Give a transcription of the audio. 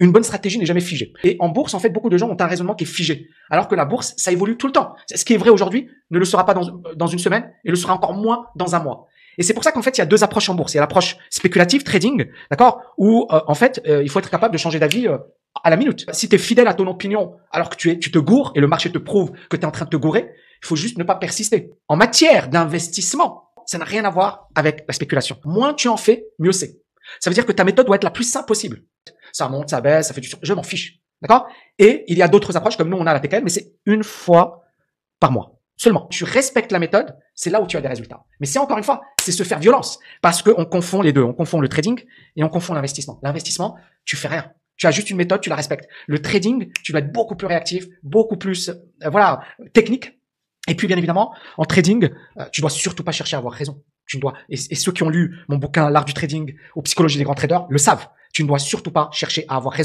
Une bonne stratégie n'est jamais figée. Et en bourse, en fait, beaucoup de gens ont un raisonnement qui est figé. Alors que la bourse, ça évolue tout le temps. Ce qui est vrai aujourd'hui ne le sera pas dans, dans une semaine et le sera encore moins dans un mois. Et c'est pour ça qu'en fait, il y a deux approches en bourse. Il y a l'approche spéculative, trading, d'accord, où euh, en fait, euh, il faut être capable de changer d'avis euh, à la minute. Si tu es fidèle à ton opinion alors que tu, es, tu te gourres et le marché te prouve que tu es en train de te gourer, il faut juste ne pas persister. En matière d'investissement, ça n'a rien à voir avec la spéculation. Moins tu en fais, mieux c'est. Ça veut dire que ta méthode doit être la plus simple possible. Ça monte, ça baisse, ça fait du... Je m'en fiche. D'accord? Et il y a d'autres approches, comme nous, on a la TKM, mais c'est une fois par mois. Seulement, tu respectes la méthode, c'est là où tu as des résultats. Mais c'est encore une fois, c'est se faire violence. Parce qu'on confond les deux. On confond le trading et on confond l'investissement. L'investissement, tu fais rien. Tu as juste une méthode, tu la respectes. Le trading, tu dois être beaucoup plus réactif, beaucoup plus, euh, voilà, technique. Et puis, bien évidemment, en trading, euh, tu dois surtout pas chercher à avoir raison. Tu ne dois, et, et ceux qui ont lu mon bouquin, l'art du trading ou psychologie des grands traders, le savent. Tu ne dois surtout pas chercher à avoir raison.